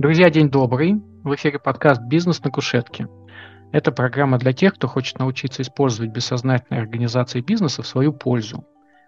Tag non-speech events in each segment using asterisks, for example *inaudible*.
Друзья, день добрый. В эфире подкаст «Бизнес на кушетке». Это программа для тех, кто хочет научиться использовать бессознательные организации бизнеса в свою пользу.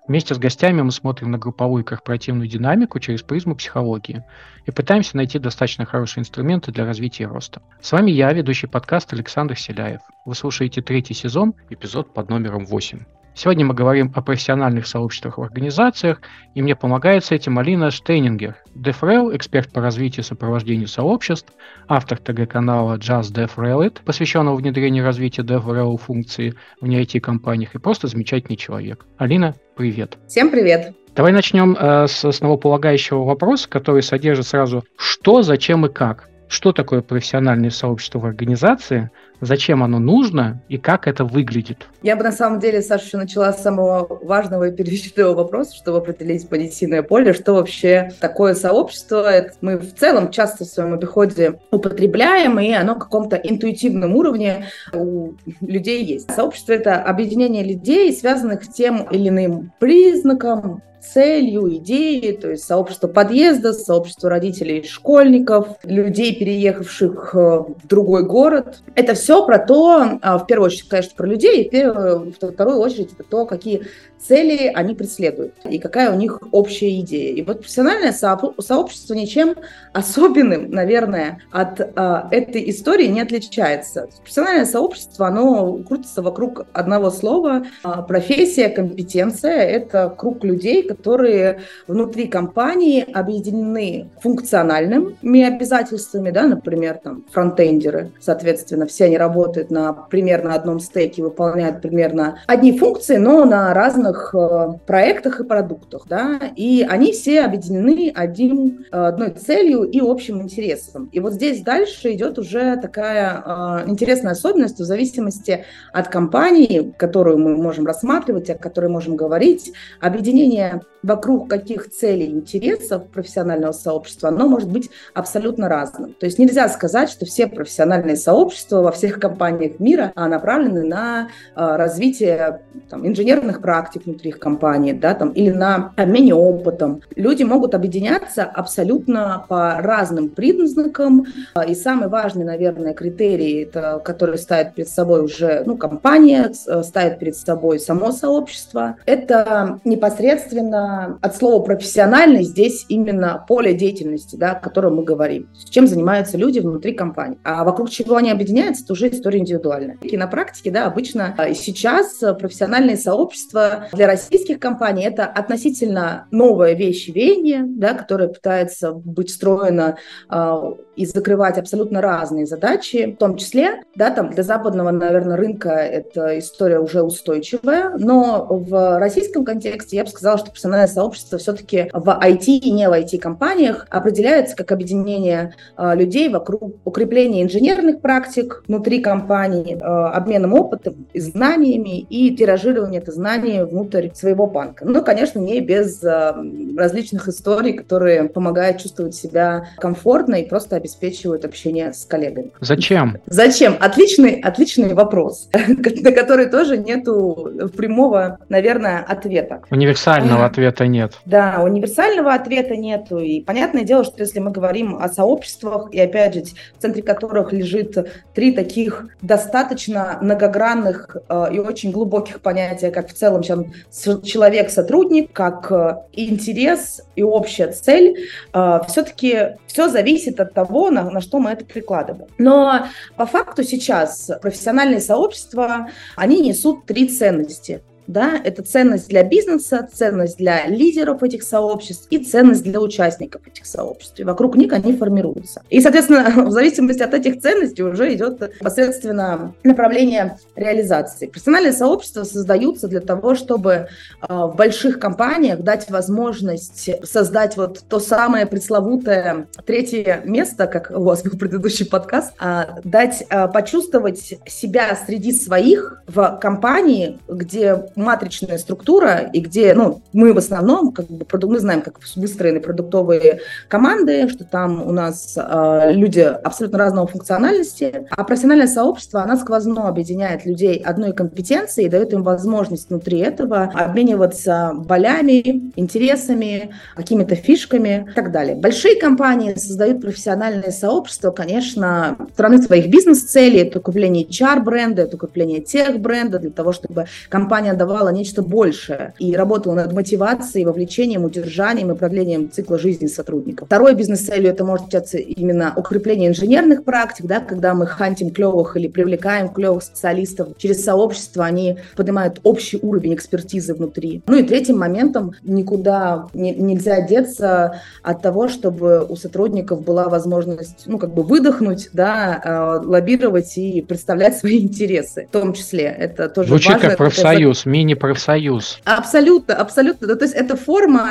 Вместе с гостями мы смотрим на групповую и корпоративную динамику через призму психологии и пытаемся найти достаточно хорошие инструменты для развития и роста. С вами я, ведущий подкаст Александр Селяев. Вы слушаете третий сезон, эпизод под номером 8. Сегодня мы говорим о профессиональных сообществах в организациях, и мне помогает с этим Алина Штейнингер, DevRel, эксперт по развитию и сопровождению сообществ, автор ТГ-канала Just DevRel, посвященного внедрению и развитию DevRel функции в не IT-компаниях, и просто замечательный человек. Алина, привет. Всем привет. Давай начнем э, с основополагающего вопроса, который содержит сразу «что, зачем и как». Что такое профессиональное сообщество в организации, зачем оно нужно и как это выглядит? Я бы на самом деле, Саша, еще начала с самого важного и первичного вопроса, чтобы определить понятийное поле, что вообще такое сообщество. Мы в целом часто в своем обиходе употребляем, и оно в каком-то интуитивном уровне у людей есть. Сообщество — это объединение людей, связанных тем или иным признаком, целью, идеей, то есть сообщество подъезда, сообщество родителей школьников, людей, переехавших э, в другой город. Это все про то, а, в первую очередь, конечно, про людей, и в вторую очередь это то, какие цели они преследуют и какая у них общая идея. И вот профессиональное сообщество ничем особенным, наверное, от а, этой истории не отличается. Профессиональное сообщество, оно крутится вокруг одного слова. А, профессия, компетенция – это круг людей, которые внутри компании объединены функциональными обязательствами, да, например, там фронтендеры, соответственно, все они работают на примерно одном стеке, выполняют примерно одни функции, но на разных э, проектах и продуктах, да, и они все объединены одним, э, одной целью и общим интересом. И вот здесь дальше идет уже такая э, интересная особенность в зависимости от компании, которую мы можем рассматривать, о которой можем говорить, объединение вокруг каких целей, интересов профессионального сообщества, оно может быть абсолютно разным. То есть нельзя сказать, что все профессиональные сообщества во всех компаниях мира а, направлены на а, развитие там, инженерных практик внутри их компании, да, там, или на обмене опытом. Люди могут объединяться абсолютно по разным признакам. А, и самый важный, наверное, критерий, это, который ставит перед собой уже ну, компания, ставит перед собой само сообщество, это непосредственно от слова профессиональный здесь именно поле деятельности, да, о котором мы говорим. С чем занимаются люди внутри компании. А вокруг чего они объединяются, это уже история индивидуальная. И на практике, да, обычно а, сейчас профессиональные сообщества для российских компаний это относительно новая вещь веяние, да, которое пытается быть встроено а, и закрывать абсолютно разные задачи, в том числе, да, там для западного, наверное, рынка эта история уже устойчивая, но в российском контексте я бы сказала, что профессиональное сообщество все-таки в IT и не в IT-компаниях определяется как объединение э, людей вокруг укрепления инженерных практик внутри компании, э, обменом опытом, знаниями и тиражирования это знаний внутрь своего банка. Ну, конечно, не без э, различных историй, которые помогают чувствовать себя комфортно и просто обеспечивают общение с коллегами. Зачем? Зачем? Отличный, отличный вопрос, *laughs* на который тоже нету прямого, наверное, ответа. Универсального ответа нет. Да, универсального ответа нету. И понятное дело, что если мы говорим о сообществах, и опять же, в центре которых лежит три таких достаточно многогранных э, и очень глубоких понятия, как в целом человек-сотрудник, как э, интерес и общая цель, э, все-таки все зависит от того, того, на, на что мы это прикладываем. Но по факту сейчас профессиональные сообщества, они несут три ценности да, это ценность для бизнеса, ценность для лидеров этих сообществ и ценность для участников этих сообществ. И вокруг них они формируются. И, соответственно, *laughs* в зависимости от этих ценностей уже идет непосредственно направление реализации. Профессиональные сообщества создаются для того, чтобы а, в больших компаниях дать возможность создать вот то самое пресловутое третье место, как у вас был предыдущий подкаст, а, дать а, почувствовать себя среди своих в компании, где матричная структура, и где, ну, мы в основном, как бы, мы знаем, как выстроены продуктовые команды, что там у нас э, люди абсолютно разного функциональности, а профессиональное сообщество, оно сквозно объединяет людей одной компетенции и дает им возможность внутри этого обмениваться болями, интересами, какими-то фишками и так далее. Большие компании создают профессиональные сообщества, конечно, стороны своих бизнес-целей, это укрепление HR-бренда, это укрепление тех-бренда, для того, чтобы компания давала нечто большее и работала над мотивацией, вовлечением, удержанием и продлением цикла жизни сотрудников. Второй бизнес-целью это может быть именно укрепление инженерных практик, да, когда мы хантим клевых или привлекаем клевых специалистов через сообщество, они поднимают общий уровень экспертизы внутри. Ну и третьим моментом никуда не, нельзя деться от того, чтобы у сотрудников была возможность, ну, как бы выдохнуть, да, э, лоббировать и представлять свои интересы, в том числе. Это тоже Звучит важно. как профсоюз, это... мини-профсоюз. Абсолютно, абсолютно. Ну, то есть эта форма,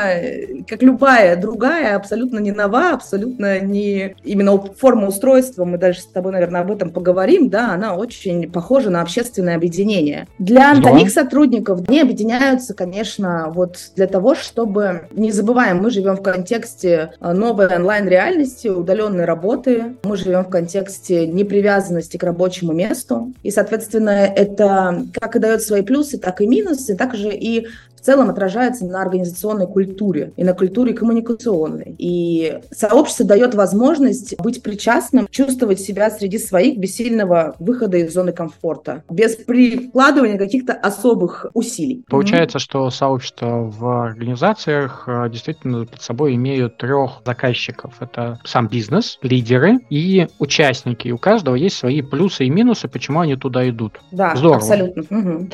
как любая другая, абсолютно не нова, абсолютно не... Именно форма устройства, мы дальше с тобой, наверное, об этом поговорим, да, она очень похожа на общественное объединение. Для да. самих сотрудников они объединяются, конечно, вот для того, чтобы... Не забываем, мы живем в контексте э, новой онлайн-реальности, удаленной работы, мы живем в контексте непривязанности к рабочему месту, и, соответственно, это как и дает свои плюсы, так и минусы, также и в целом отражается на организационной культуре и на культуре коммуникационной. И сообщество дает возможность быть причастным, чувствовать себя среди своих без сильного выхода из зоны комфорта, без прикладывания каких-то особых усилий. Получается, mm-hmm. что сообщества в организациях э, действительно под собой имеют трех заказчиков. Это сам бизнес, лидеры и участники. И у каждого есть свои плюсы и минусы, почему они туда идут. Да, Здорово. абсолютно. Угу.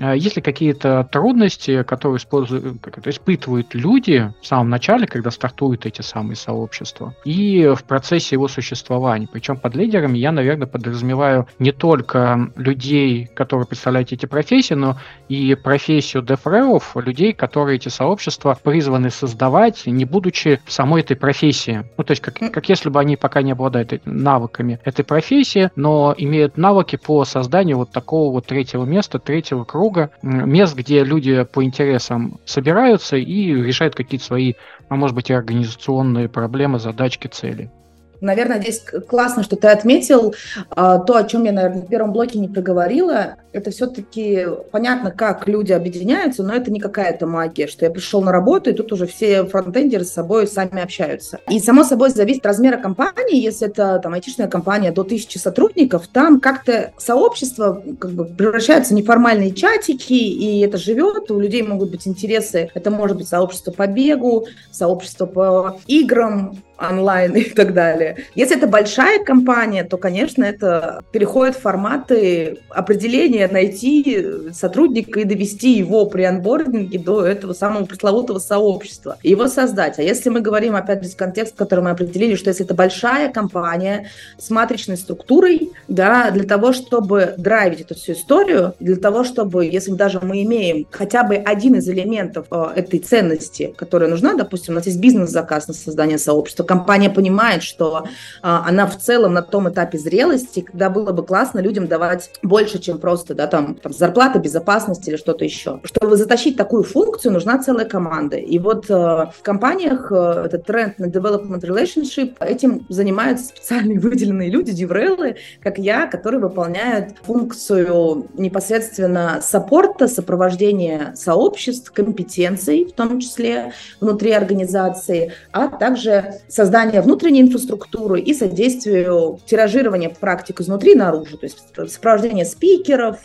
А есть ли какие-то трудности, которые используют, это, испытывают люди в самом начале, когда стартуют эти самые сообщества, и в процессе его существования? Причем под лидерами я, наверное, подразумеваю не только людей, которые представляют эти профессии, но и профессию дефреов, людей, которые эти сообщества призваны создавать, не будучи в самой этой профессии. Ну, то есть, как, как если бы они пока не обладают навыками этой профессии, но имеют навыки по созданию вот такого вот третьего места, третьего круга, круга, мест, где люди по интересам собираются и решают какие-то свои, а может быть, и организационные проблемы, задачки, цели. Наверное, здесь классно, что ты отметил а, то, о чем я, наверное, в первом блоке не проговорила. Это все-таки понятно, как люди объединяются, но это не какая-то магия, что я пришел на работу, и тут уже все фронтендеры с собой сами общаются. И, само собой, зависит от размера компании. Если это там айтишная компания до тысячи сотрудников, там как-то сообщество как бы превращается в неформальные чатики, и это живет, у людей могут быть интересы. Это может быть сообщество по бегу, сообщество по играм, онлайн и так далее. Если это большая компания, то, конечно, это переходит в форматы определения, найти сотрудника и довести его при анбординге до этого самого пресловутого сообщества, его создать. А если мы говорим, опять же, контекст, который мы определили, что если это большая компания с матричной структурой, да, для того, чтобы драйвить эту всю историю, для того, чтобы, если даже мы имеем хотя бы один из элементов э, этой ценности, которая нужна, допустим, у нас есть бизнес-заказ на создание сообщества, компания понимает, что а, она в целом на том этапе зрелости, когда было бы классно людям давать больше, чем просто, да, там, там зарплата, безопасность или что-то еще. Чтобы затащить такую функцию, нужна целая команда. И вот э, в компаниях э, этот тренд на development relationship, этим занимаются специальные *laughs* выделенные люди, диврелы, как я, которые выполняют функцию непосредственно саппорта, сопровождения сообществ, компетенций, в том числе внутри организации, а также создания внутренней инфраструктуры и содействию тиражирования практик изнутри наружу, то есть сопровождение спикеров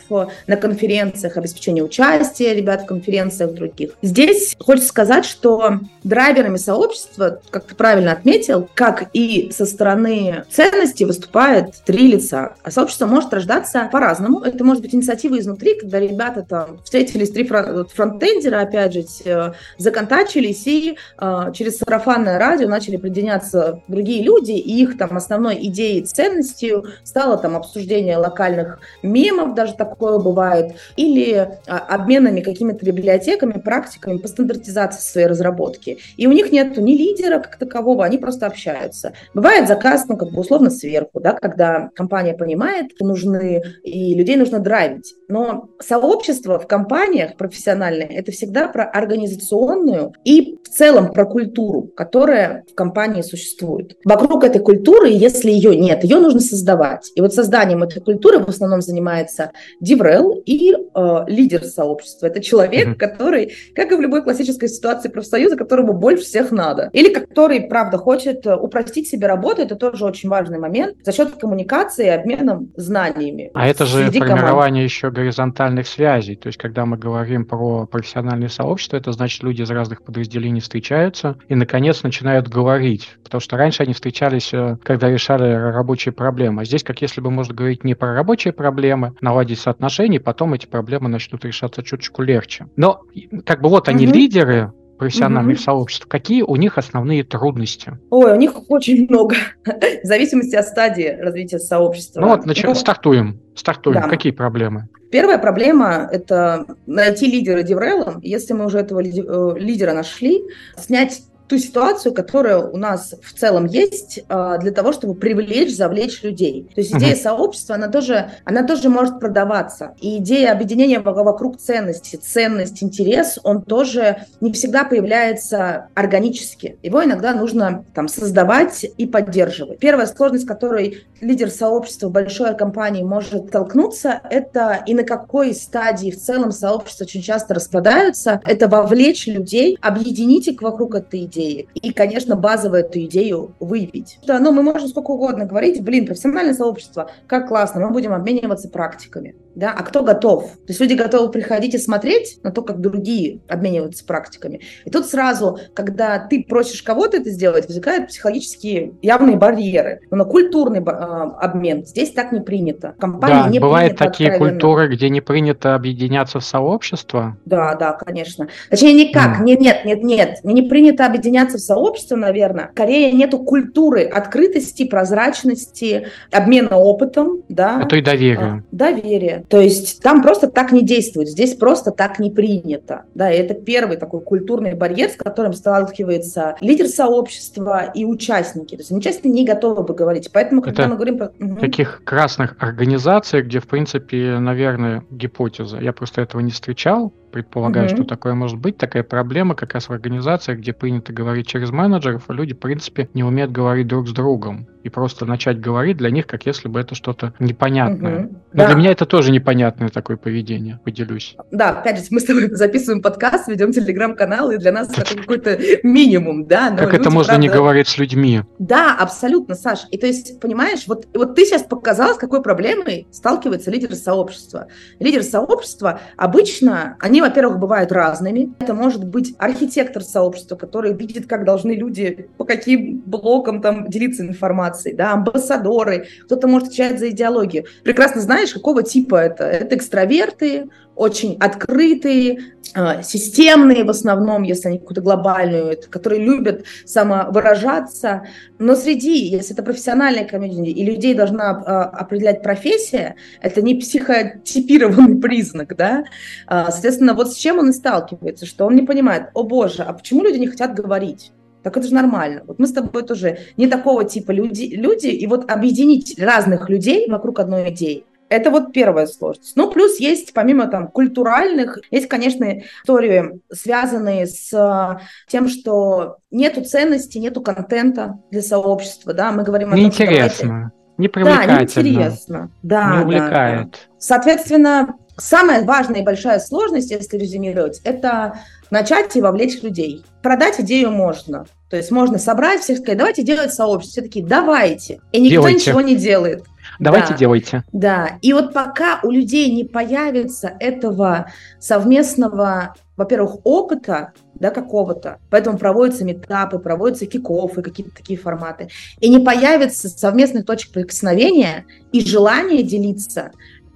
на конференциях, обеспечение участия ребят в конференциях других. Здесь хочется сказать, что драйверами сообщества, как ты правильно отметил, как и со стороны ценностей выступает три лица. А сообщество может рождаться по-разному. Это может быть инициатива изнутри, когда ребята там встретились, три фронтендера, опять же, законтачились и э, через сарафанное радио начали определять присоединяться другие люди, и их там основной идеей, ценностью стало там обсуждение локальных мемов, даже такое бывает, или а, обменами какими-то библиотеками, практиками по стандартизации своей разработки. И у них нет ни лидера как такового, они просто общаются. Бывает заказ, ну, как бы условно сверху, да, когда компания понимает, что нужны, и людей нужно драйвить. Но сообщество в компаниях профессиональное, это всегда про организационную и в целом про культуру, которая в компании существует. Вокруг этой культуры, если ее нет, ее нужно создавать. И вот созданием этой культуры в основном занимается DevRel и э, лидер сообщества. Это человек, mm-hmm. который, как и в любой классической ситуации профсоюза, которому больше всех надо. Или который, правда, хочет э, упростить себе работу, это тоже очень важный момент, за счет коммуникации и обмена знаниями. А это же формирование команд. еще горизонтальных связей. То есть, когда мы говорим про профессиональные сообщества, это значит, люди из разных подразделений встречаются и, наконец, начинают говорить. Потому что раньше они встречались, э, когда решали рабочие проблемы. А здесь, как если бы можно говорить не про рабочие проблемы, наладить соотношения, потом эти проблемы начнут решаться чуточку легче. Но, как бы вот они угу. лидеры, профессиональных угу. сообществ, какие у них основные трудности? Ой, у них очень много, *laughs* в зависимости от стадии развития сообщества. Ну вот, нач... ну, стартуем. Стартуем. Да. Какие проблемы? Первая проблема – это найти лидера DevRel. Если мы уже этого э, лидера нашли, снять ту ситуацию, которая у нас в целом есть а, для того, чтобы привлечь, завлечь людей. То есть идея uh-huh. сообщества, она тоже, она тоже может продаваться. И идея объединения вокруг ценности, ценность, интерес, он тоже не всегда появляется органически. Его иногда нужно там создавать и поддерживать. Первая сложность, с которой лидер сообщества большой компании может столкнуться, это и на какой стадии в целом сообщества очень часто распадаются, это вовлечь людей, объединить их вокруг этой идеи, идеи. И, конечно, базово эту идею выявить. Да, ну, мы можем сколько угодно говорить, блин, профессиональное сообщество, как классно, мы будем обмениваться практиками. Да? А кто готов? То есть люди готовы приходить и смотреть на то, как другие обмениваются практиками. И тут сразу, когда ты просишь кого-то это сделать, возникают психологические явные барьеры. Но на культурный э, обмен здесь так не принято. Компания да, не бывают такие откровенно. культуры, где не принято объединяться в сообщество? Да, да, конечно. Точнее, никак. Mm. Нет, нет, нет, нет. Не принято объединяться объединяться в сообщество, наверное. В Корее нету культуры открытости, прозрачности, обмена опытом, да. А то и доверия. А, доверие. То есть там просто так не действует, здесь просто так не принято. Да, и это первый такой культурный барьер, с которым сталкивается лидер сообщества и участники. То есть участники не готовы бы говорить. Поэтому, когда это мы говорим про... Таких красных организаций, где, в принципе, наверное, гипотеза. Я просто этого не встречал предполагаю, mm-hmm. что такое может быть. Такая проблема как раз в организациях, где принято говорить через менеджеров, а люди, в принципе, не умеют говорить друг с другом и просто начать говорить для них, как если бы это что-то непонятное. Угу. Но да. для меня это тоже непонятное такое поведение, поделюсь. Да, опять же, мы с тобой *laughs* записываем подкаст, ведем телеграм-канал, и для нас это какой-то минимум, да. Но как люди, это можно правда... не говорить с людьми? Да, абсолютно, Саш. И то есть, понимаешь, вот, вот ты сейчас показала, с какой проблемой сталкивается лидер сообщества. Лидер сообщества обычно, они, во-первых, бывают разными. Это может быть архитектор сообщества, который видит, как должны люди по каким блокам там делиться информацией, да, амбассадоры, кто-то может отвечать за идеологию. Прекрасно знаешь, какого типа это. Это экстраверты, очень открытые, а, системные в основном, если они какую-то глобальную, которые любят самовыражаться. Но среди, если это профессиональная комьюнити, и людей должна а, определять профессия, это не психотипированный *laughs* признак, да. А, соответственно, вот с чем он и сталкивается, что он не понимает, о боже, а почему люди не хотят говорить? Так это же нормально. Вот мы с тобой тоже не такого типа люди, люди, и вот объединить разных людей вокруг одной идеи, это вот первая сложность. Ну, плюс есть, помимо там культуральных, есть, конечно, истории, связанные с э, тем, что нету ценности, нету контента для сообщества, да, мы говорим о том, Неинтересно. Давайте... Не привлекательно. Да, неинтересно. Да, не увлекает. Да, да. Соответственно, самая важная и большая сложность, если резюмировать, это начать и вовлечь людей. Продать идею можно. То есть можно собрать всех, сказать, давайте делать сообщество. Все такие, давайте. И никто делайте. ничего не делает. Давайте да, делайте. Да. И вот пока у людей не появится этого совместного, во-первых, опыта, да, какого-то. Поэтому проводятся метапы, проводятся кикофы, какие-то такие форматы. И не появится совместных точек прикосновения и желания делиться,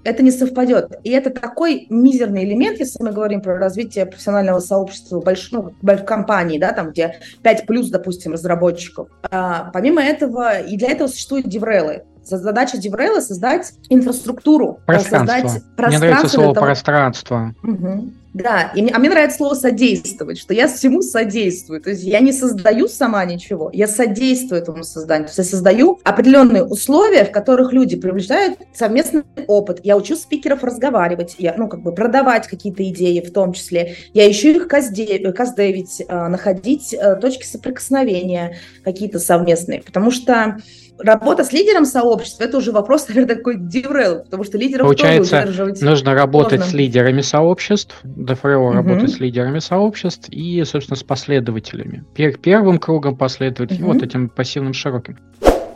это не совпадет. И это такой мизерный элемент, если мы говорим про развитие профессионального сообщества больш, ну, компании, да, там, где 5 плюс, допустим, разработчиков. А, помимо этого, и для этого существуют DevRel ы. Задача DevRel а создать инфраструктуру. Пространство. Создать пространство Мне нравится слово того... пространство. Угу. Да, и, а мне нравится слово содействовать, что я всему содействую. То есть я не создаю сама ничего, я содействую этому созданию. То есть я создаю определенные условия, в которых люди привлечают совместный опыт. Я учу спикеров разговаривать, я, ну, как бы продавать какие-то идеи в том числе. Я ищу их custdev ить, э, находить э, точки соприкосновения какие-то совместные. Потому что работа с лидером сообщества – это уже вопрос, *laughs* наверное, такой деврел, потому что лидеров Получается, удерживать нужно работать сложно. с лидерами сообществ, ДФРО угу. работать с лидерами сообществ и, собственно, с последователями. Первым кругом последователей, угу. вот этим пассивным широким.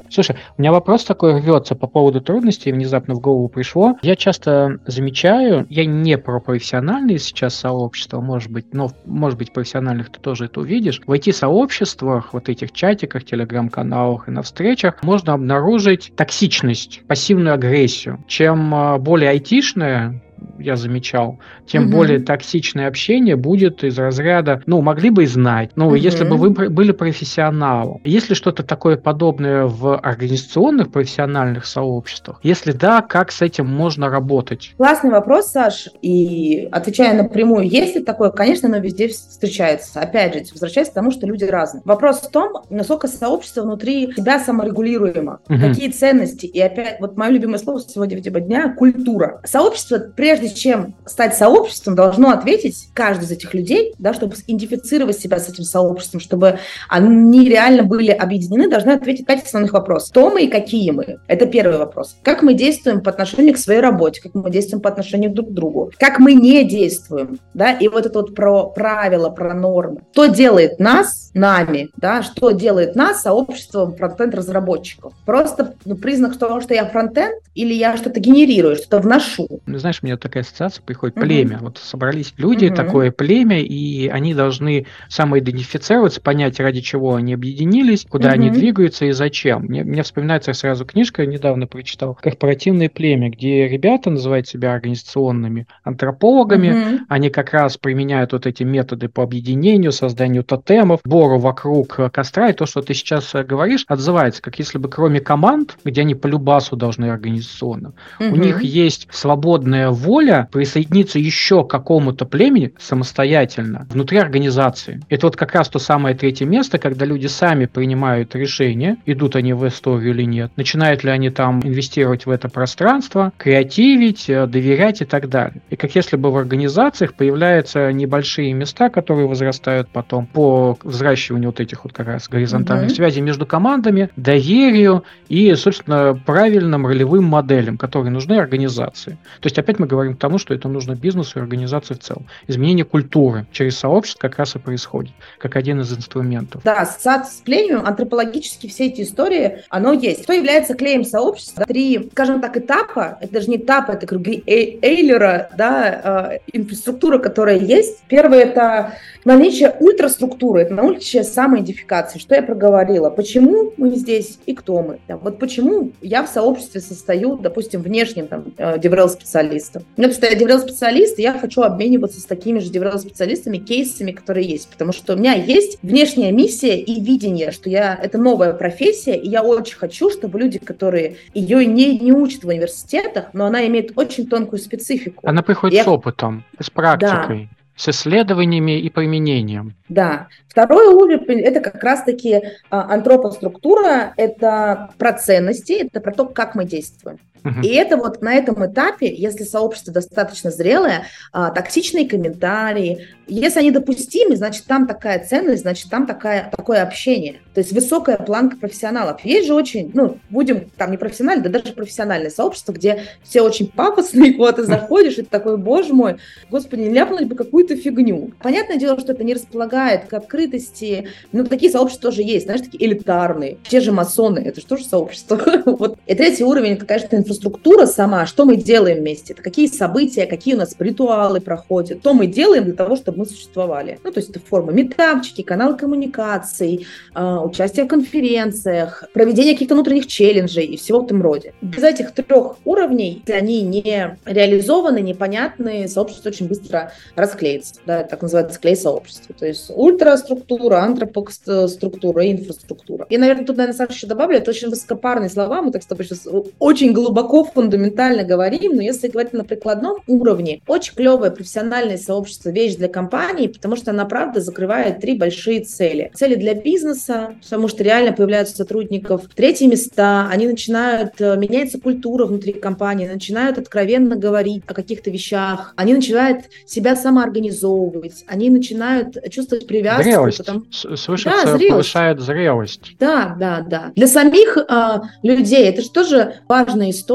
Слушай, у меня вопрос такой рвется по поводу трудностей, внезапно в голову пришло. Я часто замечаю, я не про профессиональные сейчас сообщества, может быть, но, может быть, профессиональных ты тоже это увидишь. В IT-сообществах, вот этих чатиках, телеграм-каналах и на встречах можно обнаружить токсичность, пассивную агрессию. Чем а, более айтишная я замечал, тем угу. более токсичное общение будет из разряда, ну, могли бы и знать, ну, угу. если бы вы были профессионалом. Есть ли что-то такое подобное в организационных профессиональных сообществах? Если да, как с этим можно работать? Классный вопрос, Саш, и отвечая напрямую, есть ли такое? Конечно, оно везде встречается. Опять же, возвращаясь к тому, что люди разные. Вопрос в том, насколько сообщество внутри себя саморегулируемо, угу. какие ценности, и опять, вот мое любимое слово сегодня типа дня – культура. Сообщество, прежде чем стать сообществом, должно ответить каждый из этих людей, да, чтобы идентифицировать себя с этим сообществом, чтобы они реально были объединены, должны ответить пять основных вопросов. Кто мы и какие мы? Это первый вопрос. Как мы действуем по отношению к своей работе, как мы действуем по отношению друг к другу, как мы не действуем, да, и вот это вот про правила, про нормы. Что делает нас нами, да, что делает нас сообществом фронтенд-разработчиков? Просто ну, признак того, что я фронтенд, или я что-то генерирую, что-то вношу? Ну, знаешь, мне такая ассоциация приходит, угу. племя. Вот собрались люди, угу. такое племя, и они должны самоидентифицироваться, понять, ради чего они объединились, куда угу. они двигаются и зачем. Мне, мне вспоминается сразу книжка, я недавно прочитал, «Корпоративное племя», где ребята называют себя организационными антропологами, угу. они как раз применяют вот эти методы по объединению, созданию тотемов, бору вокруг костра, и то, что ты сейчас говоришь, отзывается, как если бы кроме команд, где они по любасу должны организационно, угу. у них есть свободная воля присоединиться еще к какому-то племени самостоятельно внутри организации. Это вот как раз то самое третье место, когда люди сами принимают решение, идут они в историю или нет, начинают ли они там инвестировать в это пространство, креативить, э, доверять и так далее. И как если бы в организациях появляются небольшие места, которые возрастают потом по взращиванию вот этих вот как раз горизонтальных mm-hmm. связей между командами, доверию и, собственно, правильным ролевым моделям, которые нужны организации. То есть опять мы говорим к тому, что это нужно бизнесу и организации в целом. Изменение культуры через сообщество как раз и происходит, как один из инструментов. Да, сад с племенем, антропологически все эти истории, оно есть. Что является клеем сообщества? Три, скажем так, этапа, это даже не этапы, это круги Эйлера, да, э, инфраструктура, которая есть. Первое – это наличие ультраструктуры, это наличие самоидентификации. Что я проговорила? Почему мы здесь и кто мы? Да, вот почему я в сообществе состою, допустим, внешним там, э, деврел-специалистом. Мне просто я деврел-специалист, и я хочу обмениваться с такими же деврел-специалистами кейсами, которые есть. Потому что у меня есть внешняя миссия и видение, что я это новая профессия, и я очень хочу, чтобы люди, которые ее не, не учат в университетах, но она имеет очень тонкую специфику. Она приходит я... с опытом, с практикой. Да с исследованиями и применением. Да. Второй уровень – это как раз-таки а, антропоструктура, это про ценности, это про то, как мы действуем. И это вот на этом этапе, если сообщество достаточно зрелое, а, токсичные комментарии, если они допустимы, значит, там такая ценность, значит, там такая, такое общение. То есть высокая планка профессионалов. Есть же очень, ну, будем там не профессиональные, да даже профессиональное сообщество, где все очень пафосные, *laughs* вот ты заходишь, и ты такой, боже мой, господи, не ляпнуть бы какую-то фигню. Понятное дело, что это не располагает к открытости, но такие сообщества тоже есть, знаешь, такие элитарные. Те же масоны, это же тоже сообщество. *laughs* вот. И третий уровень, это, конечно, инфраструктура сама, что мы делаем вместе, это какие события, какие у нас ритуалы проходят, то мы делаем для того, чтобы мы существовали. Ну, то есть это форма метапчики, канал коммуникаций, а, участие в конференциях, проведение каких-то внутренних челленджей и всего в этом роде. Без этих трех уровней, если они не реализованы, непонятны, сообщество очень быстро расклеится. Да, так называется клей сообщества. То есть ультраструктура, антропоструктура и инфраструктура. И, наверное, тут, наверное, Саша еще добавлю, это очень высокопарные слова, мы так с тобой сейчас очень глубоко, фундаментально говорим, но если говорить на прикладном уровне, очень клевое профессиональное сообщество, вещь для компании, потому что она, правда, закрывает три большие цели. Цели для бизнеса, потому что реально появляются сотрудников. Третьи места, они начинают, э, меняется культура внутри компании, начинают откровенно говорить о каких-то вещах, они начинают себя самоорганизовывать, они начинают чувствовать привязку. Зрелость. Потому... Слышится, да, зрелость. повышает зрелость. Да, да, да. Для самих э, людей это же тоже важная история.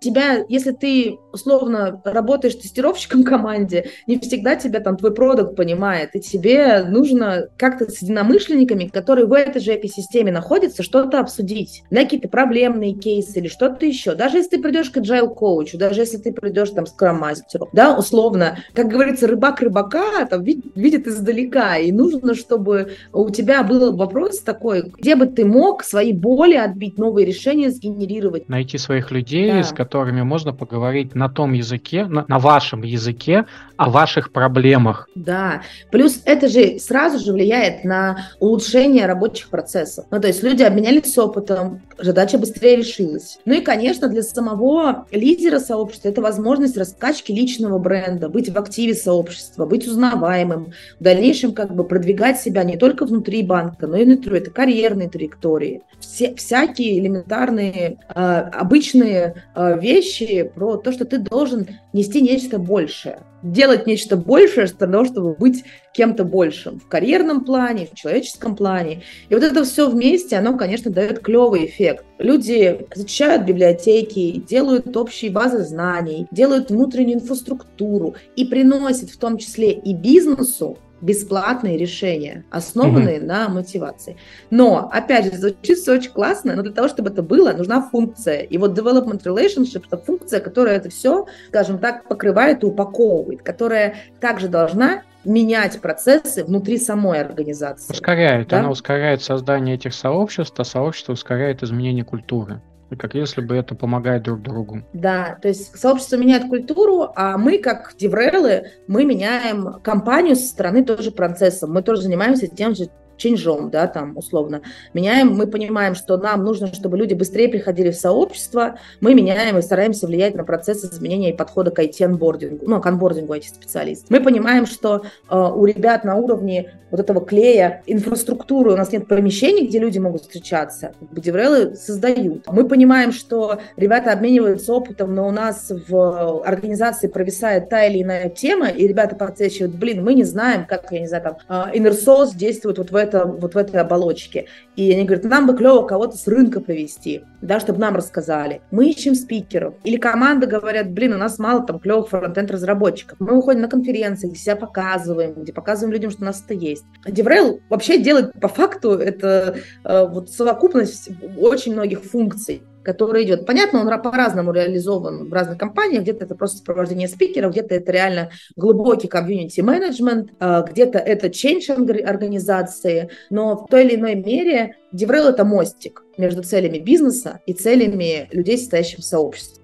Тебя, если ты условно работаешь тестировщиком в команде, не всегда тебя там твой продукт понимает, и тебе нужно как-то с единомышленниками, которые в этой же экосистеме находятся, что-то обсудить. Да, какие-то проблемные кейсы или что-то еще. Даже если ты придешь к agile коучу, даже если ты придешь там к скрам-мастеру, да, условно, как говорится, рыбак рыбака там видит издалека, и нужно, чтобы у тебя был вопрос такой, где бы ты мог свои боли отбить, новые решения сгенерировать. Найти своих людей, да. с которыми можно поговорить на том языке, на, на вашем языке, о ваших проблемах. Да, плюс это же сразу же влияет на улучшение рабочих процессов. Ну, то есть люди обменялись опытом, задача быстрее решилась. Ну и, конечно, для самого лидера сообщества это возможность раскачки личного бренда, быть в активе сообщества, быть узнаваемым, в дальнейшем как бы продвигать себя не только внутри банка, но и внутри это карьерные траектории. Все, всякие элементарные, э, обычные э, вещи про то, что ты должен нести нечто большее делать нечто большее для того, чтобы быть кем-то большим в карьерном плане, в человеческом плане. И вот это все вместе, оно, конечно, дает клевый эффект. Люди изучают библиотеки, делают общие базы знаний, делают внутреннюю инфраструктуру и приносят в том числе и бизнесу бесплатные решения, основанные mm-hmm. на мотивации. Но, опять же, звучит все очень классно, но для того, чтобы это было, нужна функция. И вот development relationship – это функция, которая это все, скажем так, покрывает и упаковывает, которая также должна менять процессы внутри самой организации. Ускоряет. Да? Она ускоряет создание этих сообществ, а сообщество ускоряет изменение культуры. Как если бы это помогает друг другу. Да, то есть сообщество меняет культуру, а мы, как деврелы, мы меняем компанию со стороны тоже процесса. Мы тоже занимаемся тем же ченджом, да, там, условно. Меняем, мы понимаем, что нам нужно, чтобы люди быстрее приходили в сообщество, мы меняем и стараемся влиять на процесс изменения и подхода к IT-анбордингу, ну, к анбордингу IT-специалистов. Мы понимаем, что э, у ребят на уровне вот этого клея инфраструктуры, у нас нет помещений, где люди могут встречаться, Деврелы создают. Мы понимаем, что ребята обмениваются опытом, но у нас в организации провисает та или иная тема, и ребята подсвечивают, блин, мы не знаем, как, я не знаю, там, э, Inner Source действует вот в это, вот в этой оболочке. И они говорят, нам бы клево кого-то с рынка привести, да, чтобы нам рассказали. Мы ищем спикеров. Или команда говорят, блин, у нас мало там клевых фронтенд разработчиков. Мы уходим на конференции, где себя показываем, где показываем людям, что у нас это есть. DevRel вообще делает по факту это э, вот совокупность очень многих функций который идет. Понятно, он по-разному реализован в разных компаниях. Где-то это просто сопровождение спикеров, где-то это реально глубокий комьюнити менеджмент, э, где-то это change организации. Но в той или иной мере DevRel – это мостик между целями бизнеса и целями людей, состоящих в сообществе.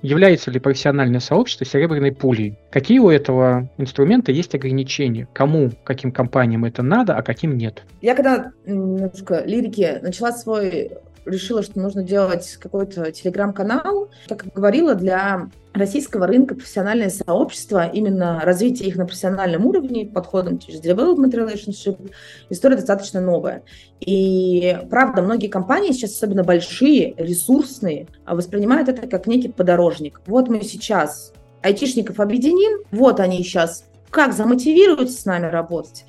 Является ли профессиональное сообщество серебряной пулей? Какие у этого инструмента есть ограничения? Кому, каким компаниям это надо, а каким нет? Я когда немножко лирики начала свой решила, что нужно делать какой-то телеграм-канал. Как говорила, для российского рынка профессиональное сообщество, именно развитие их на профессиональном уровне, подходом через development relationship, история достаточно новая. И правда, многие компании сейчас, особенно большие, ресурсные, воспринимают это как некий подорожник. Вот мы сейчас айтишников объединим, вот они сейчас как замотивируются с нами работать,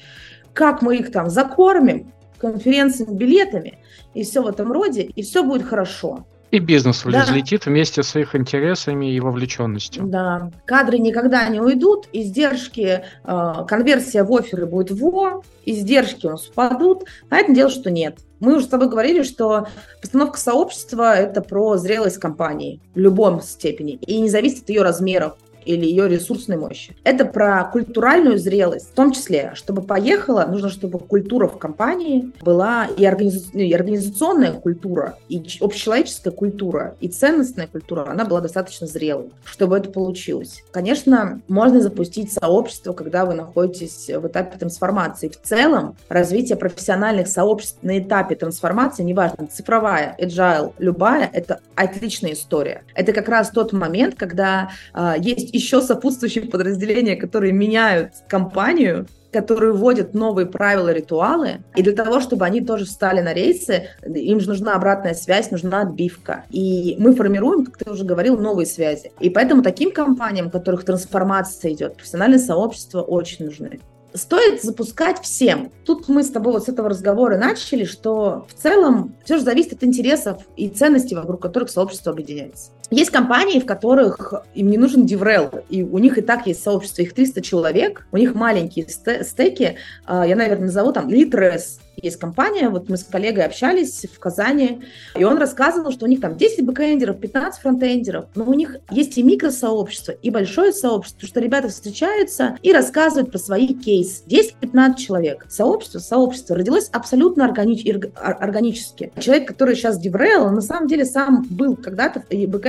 как мы их там закормим конференциями, билетами, и все в этом роде, и все будет хорошо. И бизнес да. взлетит вместе с их интересами и вовлеченностью. Да. Кадры никогда не уйдут, издержки, э, конверсия в оферы будет во, издержки у нас упадут. Понятное дело, что нет. Мы уже с тобой говорили, что постановка сообщества – это про зрелость компании в любом степени. И не зависит от ее размеров или ее ресурсной мощи. Это про культуральную зрелость, в том числе, чтобы поехала, нужно, чтобы культура в компании была и, организ... и организационная культура, и общечеловеческая культура, и ценностная культура, она была достаточно зрелой, чтобы это получилось. Конечно, можно запустить сообщество, когда вы находитесь в этапе трансформации. В целом, развитие профессиональных сообществ на этапе трансформации, неважно, цифровая, agile, любая, это отличная история. Это как раз тот момент, когда э, есть еще сопутствующие подразделения, которые меняют компанию, которые вводят новые правила, ритуалы. И для того, чтобы они тоже встали на рейсы, им же нужна обратная связь, нужна отбивка. И мы формируем, как ты уже говорил, новые связи. И поэтому таким компаниям, у которых трансформация идет, профессиональные сообщества очень нужны стоит запускать всем. Тут мы с тобой вот с этого разговора начали, что в целом все же зависит от интересов и ценностей, вокруг которых сообщество объединяется. Есть компании, в которых им не нужен деврел, и у них и так есть сообщество, их 300 человек, у них маленькие стеки, а, я, наверное, назову там Litres, есть компания, вот мы с коллегой общались в Казани, и он рассказывал, что у них там 10 бэкэндеров, 15 фронтендеров, но у них есть и микросообщество, и большое сообщество, что ребята встречаются и рассказывают про свои кейсы. 10-15 человек. Сообщество, сообщество родилось абсолютно органич, органически. Человек, который сейчас он на самом деле сам был когда-то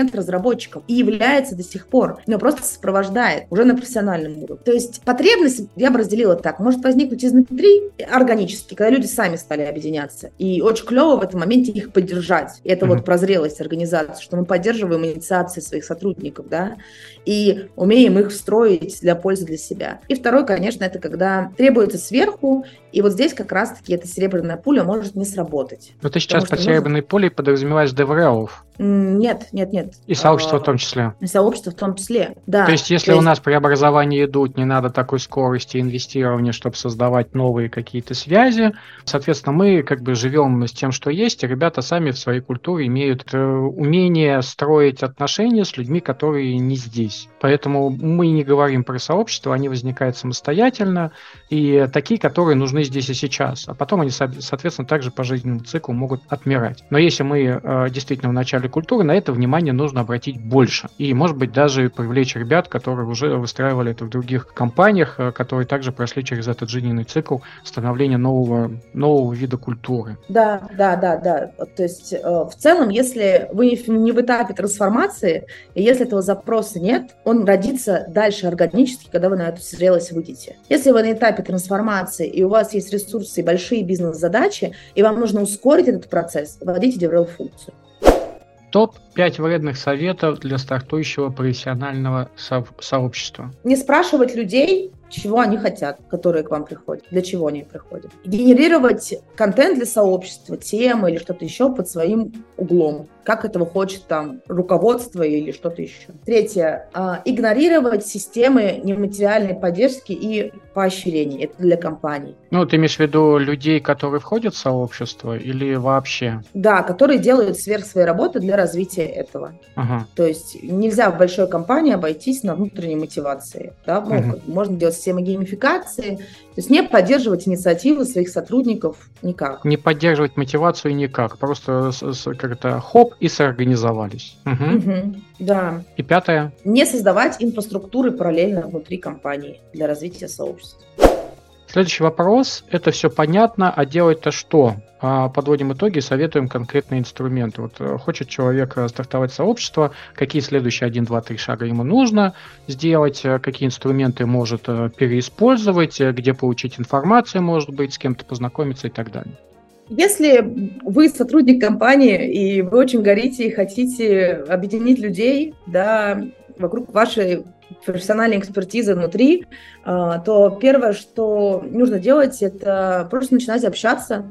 бэкэнд-разработчиком и является до сих пор, но просто сопровождает уже на профессиональном уровне. То есть потребность, я бы разделила так, может возникнуть изнутри органически, когда люди сами стали объединяться. И очень клево в этом моменте их поддержать. И это mm-hmm. вот прозрелость организации, что мы поддерживаем инициации своих сотрудников, да, и умеем их встроить для пользы для себя. И второй, конечно, это когда требуется сверху, и вот здесь как раз-таки эта серебряная пуля может не сработать. Но ты сейчас под серебряной нужно... пулей подразумеваешь деврелов. Нет, нет, нет. И сообщество а, в том числе. И сообщество в том числе, да. То есть, если То есть... у нас преобразования идут, не надо такой скорости инвестирования, чтобы создавать новые какие-то связи. Соответственно, мы как бы живем с тем, что есть, и ребята сами в своей культуре имеют э, умение строить отношения с людьми, которые не здесь. Поэтому мы не говорим про сообщество, они возникают самостоятельно, и такие, которые нужны здесь и сейчас. А потом они, соответственно, также по жизненному циклу могут отмирать. Но если мы э, действительно в начале культуры, на это внимание нужно обратить больше. И, может быть, даже привлечь ребят, которые уже выстраивали это в других компаниях, э, которые также прошли через этот жизненный цикл становления нового, нового вида культуры. Да, да, да, да. То есть э, в целом, если вы не в этапе трансформации, и если этого запроса нет, он родится дальше органически, когда вы на эту зрелость выйдете. Если вы на этапе трансформации, и у вас есть ресурсы и большие бизнес-задачи, и вам нужно ускорить этот процесс, вводите DevRel-функцию. Топ-5 вредных советов для стартующего профессионального со- сообщества. Не спрашивать людей, чего они хотят, которые к вам приходят, для чего они приходят. Генерировать контент для сообщества, темы или что-то еще под своим углом как этого хочет там руководство или что-то еще. Третье. А, игнорировать системы нематериальной поддержки и поощрений. Это для компаний. Ну, ты имеешь в виду людей, которые входят в сообщество или вообще? Да, которые делают сверх своей работы для развития этого. Ага. То есть нельзя в большой компании обойтись на внутренней мотивации. Да? Ну, угу. Можно делать системы геймификации, то есть не поддерживать инициативы своих сотрудников никак. Не поддерживать мотивацию никак. Просто как-то хоп и соорганизовались. Угу. Угу, да. И пятое. Не создавать инфраструктуры параллельно внутри компании для развития сообщества. Следующий вопрос. Это все понятно, а делать-то что? А, подводим итоги, советуем конкретные инструменты. Вот э, хочет человек э, стартовать сообщество, какие следующие 1, 2, 3 шага ему нужно сделать, э, какие инструменты может переиспользовать, где получить информацию, может быть, с кем-то познакомиться и так далее. Если вы сотрудник компании и вы очень горите и хотите объединить людей, да, вокруг вашей профессиональной экспертизы внутри, то первое, что нужно делать, это просто начинать общаться,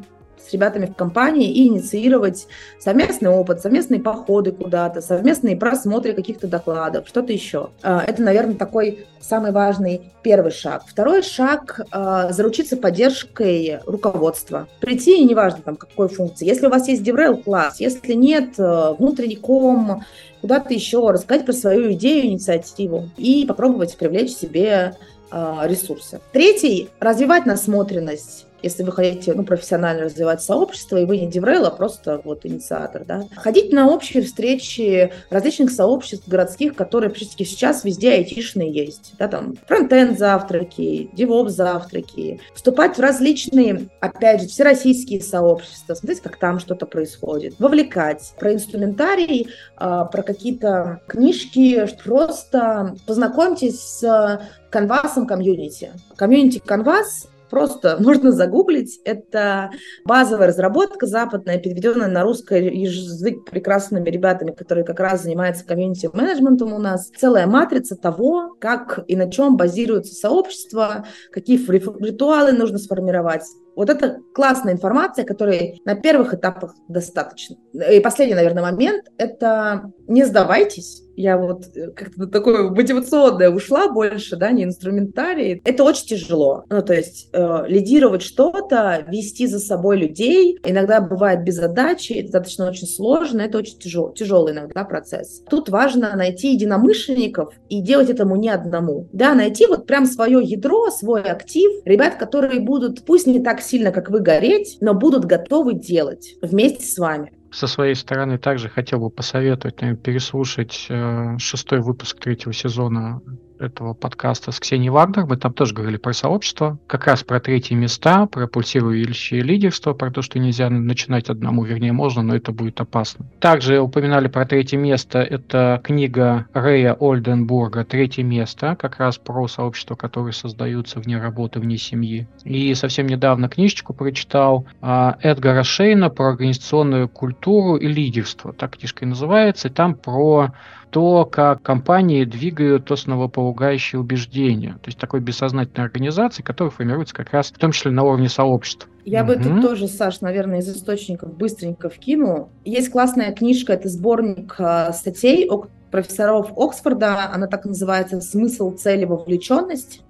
с ребятами в компании и инициировать совместный опыт, совместные походы куда-то, совместные просмотры каких-то докладов, что-то еще. А, это, наверное, такой самый важный первый шаг. Второй шаг а, – заручиться поддержкой руководства. Прийти, неважно там какой функции. Если у вас есть DevRel класс, если нет, э, внутренний ком, куда-то еще, рассказать про свою идею, инициативу и попробовать привлечь себе а, ресурсы. Третий – развивать насмотренность если вы хотите ну, профессионально развивать сообщество, и вы не деврел, а просто вот инициатор, да. Ходить на общие встречи различных сообществ городских, которые практически сейчас везде айтишные есть, да, там фронтенд завтраки, DevOps завтраки, вступать в различные, опять же, всероссийские сообщества, смотреть, как там что-то происходит, вовлекать, про инструментарий, а, про какие-то книжки, просто познакомьтесь с canvas ом community. Community Canvas Просто *laughs* можно загуглить. Это базовая разработка западная, переведенная на русский язык прекрасными ребятами, которые как раз занимаются community -менеджментом у нас. Целая матрица того, как и на чем базируется сообщество, какие ритуалы нужно сформировать, вот это классная информация, которой на первых этапах достаточно. И последний, наверное, момент – это не сдавайтесь. Я вот э, как-то такое мотивационное ушла больше, да, не инструментарий. Это очень тяжело. Ну, то есть э, лидировать что-то, вести за собой людей, иногда бывает без задачи, достаточно очень сложно, это очень тяжел, тяжелый иногда процесс. Тут важно найти единомышленников и делать этому не одному. Да, найти вот прям свое ядро, свой актив, ребят, которые будут, пусть не так сильно, как вы, гореть, но будут готовы делать вместе с вами. Со своей стороны также хотел бы посоветовать наверное, переслушать э, шестой выпуск третьего сезона этого подкаста с Ксенией Вагнер. Мы там тоже говорили про сообщество, как раз про третьи места, про пульсирующее лидерство, про то, что нельзя начинать одному, вернее, можно, но это будет опасно. Также упоминали про третье место. Это книга Рэя Ольденбурга «Третье место», как раз про сообщества, которые создаются вне работы, вне семьи. И совсем недавно книжечку прочитал а, Эдгара Шейна про организационную культуру и лидерство. Так книжка и называется. И там про то, как компании двигают основополагающие убеждения. То есть такой бессознательной организации, которая формируется как раз в том числе на уровне сообщества. Я угу. бы тут тоже, Саш, наверное, из источников быстренько вкину. Есть классная книжка, это сборник э, статей профессоров Оксфорда, она так называется «Смысл, цель и вовлеченность».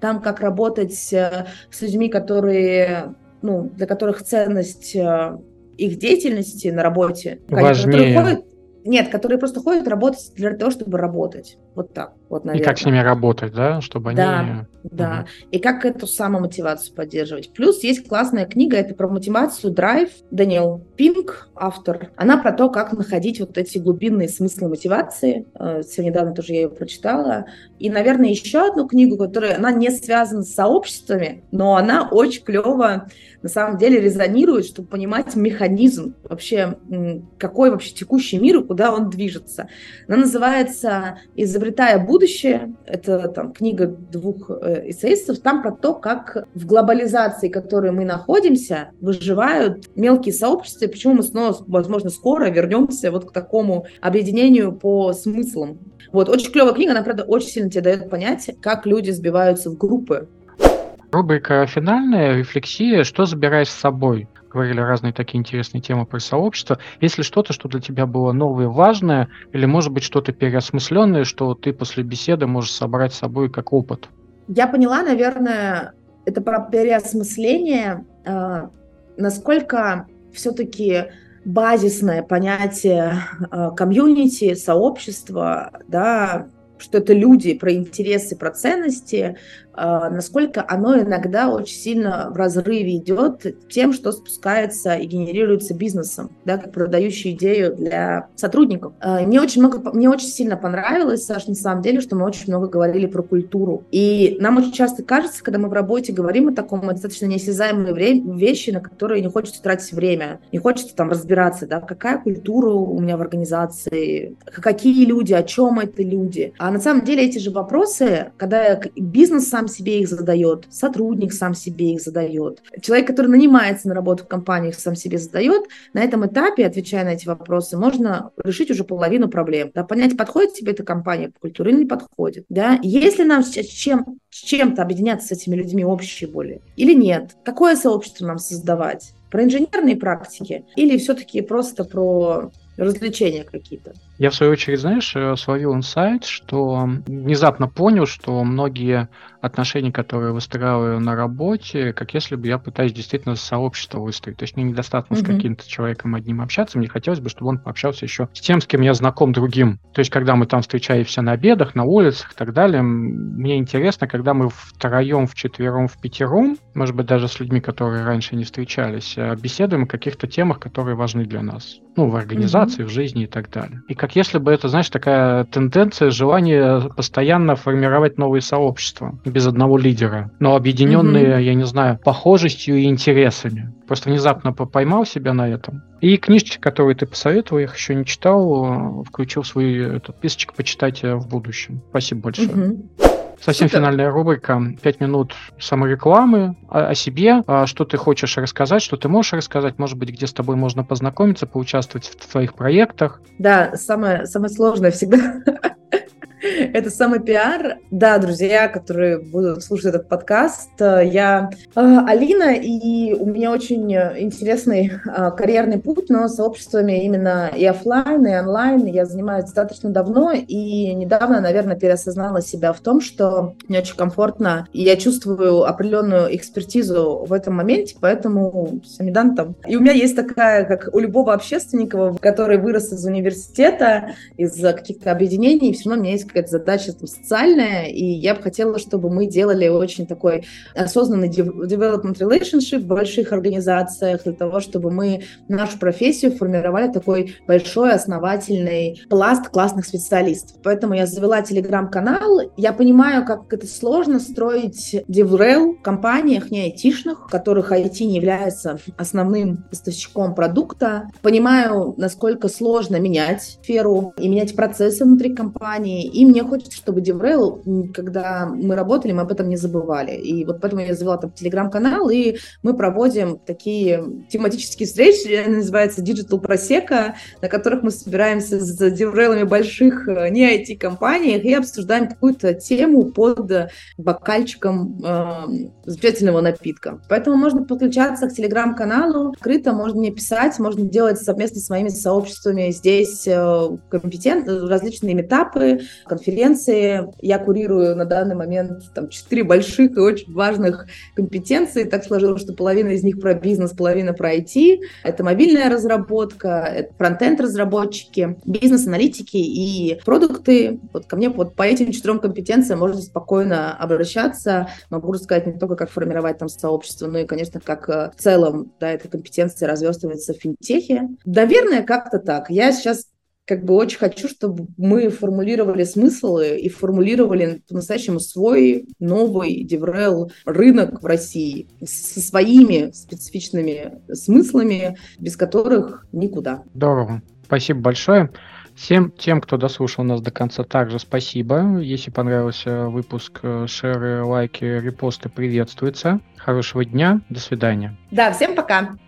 Там как работать э, с людьми, которые, ну, для которых ценность э, их деятельности на работе, Важнее. которые ходят, нет, которые просто ходят работать для того, чтобы работать. Вот так, вот, наверное. И как с ними работать, да, чтобы да, они... Да, угу. и как эту самомотивацию поддерживать. Плюс есть классная книга, это про мотивацию Drive, Даниэл Пинк, автор. Она про то, как находить вот эти глубинные смыслы мотивации. Э, Все недавно тоже я ее прочитала. И, наверное, еще одну книгу, которая, она не связана с сообществами, но она очень клево на самом деле резонирует, чтобы понимать механизм вообще, какой вообще текущий мир и куда он движется. Она называется «Изобретая будущее». Это там книга двух э, эссеистов. Там про то, как в глобализации, в которой мы находимся, выживают мелкие сообщества, почему мы снова, возможно, скоро вернемся вот к такому объединению по смыслам. Вот, очень клевая книга, она, правда, очень сильно тебе дает понять, как люди сбиваются в группы. Рубрика «Финальная рефлексия. Что забираешь с собой?» Говорили разные такие интересные темы про сообщество. Если что-то, что для тебя было новое, важное, или, может быть, что-то переосмысленное, что ты после беседы можешь собрать с собой как опыт? Я поняла, наверное, это про переосмысление, э, насколько все-таки базисное понятие э, комьюнити, сообщества, да, что это люди про интересы, про ценности, а, насколько оно иногда очень сильно в разрыве идет тем, что спускается и генерируется бизнесом, да, как продающую идею для сотрудников. А, мне очень много, мне очень сильно понравилось, Саш, на самом деле, что мы очень много говорили про культуру. И нам очень часто кажется, когда мы в работе говорим о таком, достаточно неосязаемые вещи, на которые не хочется тратить время, не хочется там разбираться, да, какая культура у меня в организации, какие люди, о чем это люди. А на самом деле эти же вопросы, когда бизнес сам себе их задает, сотрудник сам себе их задает, человек, который нанимается на работу в компаниях, сам себе задает, на этом этапе, отвечая на эти вопросы, можно решить уже половину проблем. Да, понять, подходит тебе эта компания по культуре или не подходит. Да? Если нам с, чем, с чем-то объединяться с этими людьми общие боли или нет, какое сообщество нам создавать, Про инженерные практики или все-таки просто про развлечения какие-то? Я, в свою очередь, знаешь, э, словил инсайт, что внезапно понял, что многие отношения, которые выстраиваю на работе, как если бы я пытаюсь действительно сообщество выстроить. То есть мне недостаточно mm-hmm. с каким-то человеком одним общаться, мне хотелось бы, чтобы он пообщался еще с тем, с кем я знаком другим. То есть когда мы там встречаемся на обедах, на улицах и так далее, мне интересно, когда мы втроем, вчетвером, в пятером, может быть, даже с людьми, которые раньше не встречались, э, беседуем о каких-то темах, которые важны для нас. Ну, в организации, mm-hmm. в жизни и так далее. И как если бы это, знаешь, такая тенденция, желание постоянно формировать новые сообщества без одного лидера, но объединенные, mm-hmm. я не знаю, похожестью и интересами. Просто внезапно поймал себя на этом. И книжечки, которые ты посоветовал, я их еще не читал, включил в свой этот списочек почитать в будущем. Спасибо большое. Mm-hmm. Совсем Супер. финальная рубрика. Пять минут саморекламы о, о себе. А, что ты хочешь рассказать, что ты можешь рассказать, может быть, где с тобой можно познакомиться, поучаствовать в твоих проектах. Да, самое, самое сложное всегда *laughs* *laughs* Это самый пиар. Да, друзья, которые будут слушать этот подкаст, э, я э, Алина, и у меня очень интересный э, карьерный путь, но сообществами именно и офлайн, и онлайн я занимаюсь достаточно давно, и недавно, наверное, переосознала себя в том, что мне очень комфортно, и я чувствую определенную экспертизу в этом моменте, поэтому Самидан там. И у меня есть такая, как у любого общественника, который вырос из университета, из каких-то объединений, все равно у меня есть какая-то задача там, социальная, и я бы хотела, чтобы мы делали очень такой осознанный development relationship в больших организациях для того, чтобы мы нашу профессию формировали такой большой основательный пласт классных специалистов. Поэтому я завела телеграм-канал. Я понимаю, как это сложно строить DevRel в компаниях не айтишных, в которых IT не является основным поставщиком продукта. Понимаю, насколько сложно менять сферу и менять процессы внутри компании, и мне хочется, чтобы DevRel, когда мы работали, мы об этом не забывали. И вот поэтому я завела там телеграм-канал, и мы проводим такие тематические встречи, называются Digital Prosecco, на которых мы собираемся с DevRel'ами больших э, не IT-компаниях и обсуждаем какую-то тему под бокальчиком э, замечательного напитка. Поэтому можно подключаться к телеграм-каналу, открыто можно мне писать, можно делать совместно с моими сообществами здесь э, компетент, различные метапы, конференции. Я курирую на данный момент там четыре больших и очень важных компетенции. Так сложилось, что половина из них про бизнес, половина про IT. Это мобильная разработка, это фронтенд разработчики, бизнес-аналитики и продукты. Вот ко мне вот по этим четырем компетенциям можно спокойно обращаться. Могу рассказать не только, как формировать там сообщество, но и, конечно, как э, в целом да, эта компетенция разверстывается в финтехе. Наверное, как-то так. Я сейчас как бы очень хочу, чтобы мы формулировали смыслы и формулировали по-настоящему свой новый DevRel рынок в России со своими специфичными смыслами, без которых никуда. Здорово. Спасибо большое. Всем тем, кто дослушал нас до конца, также спасибо. Если понравился выпуск, э, шеры, лайки, репосты приветствуются. Хорошего дня, до свидания. Да, всем пока.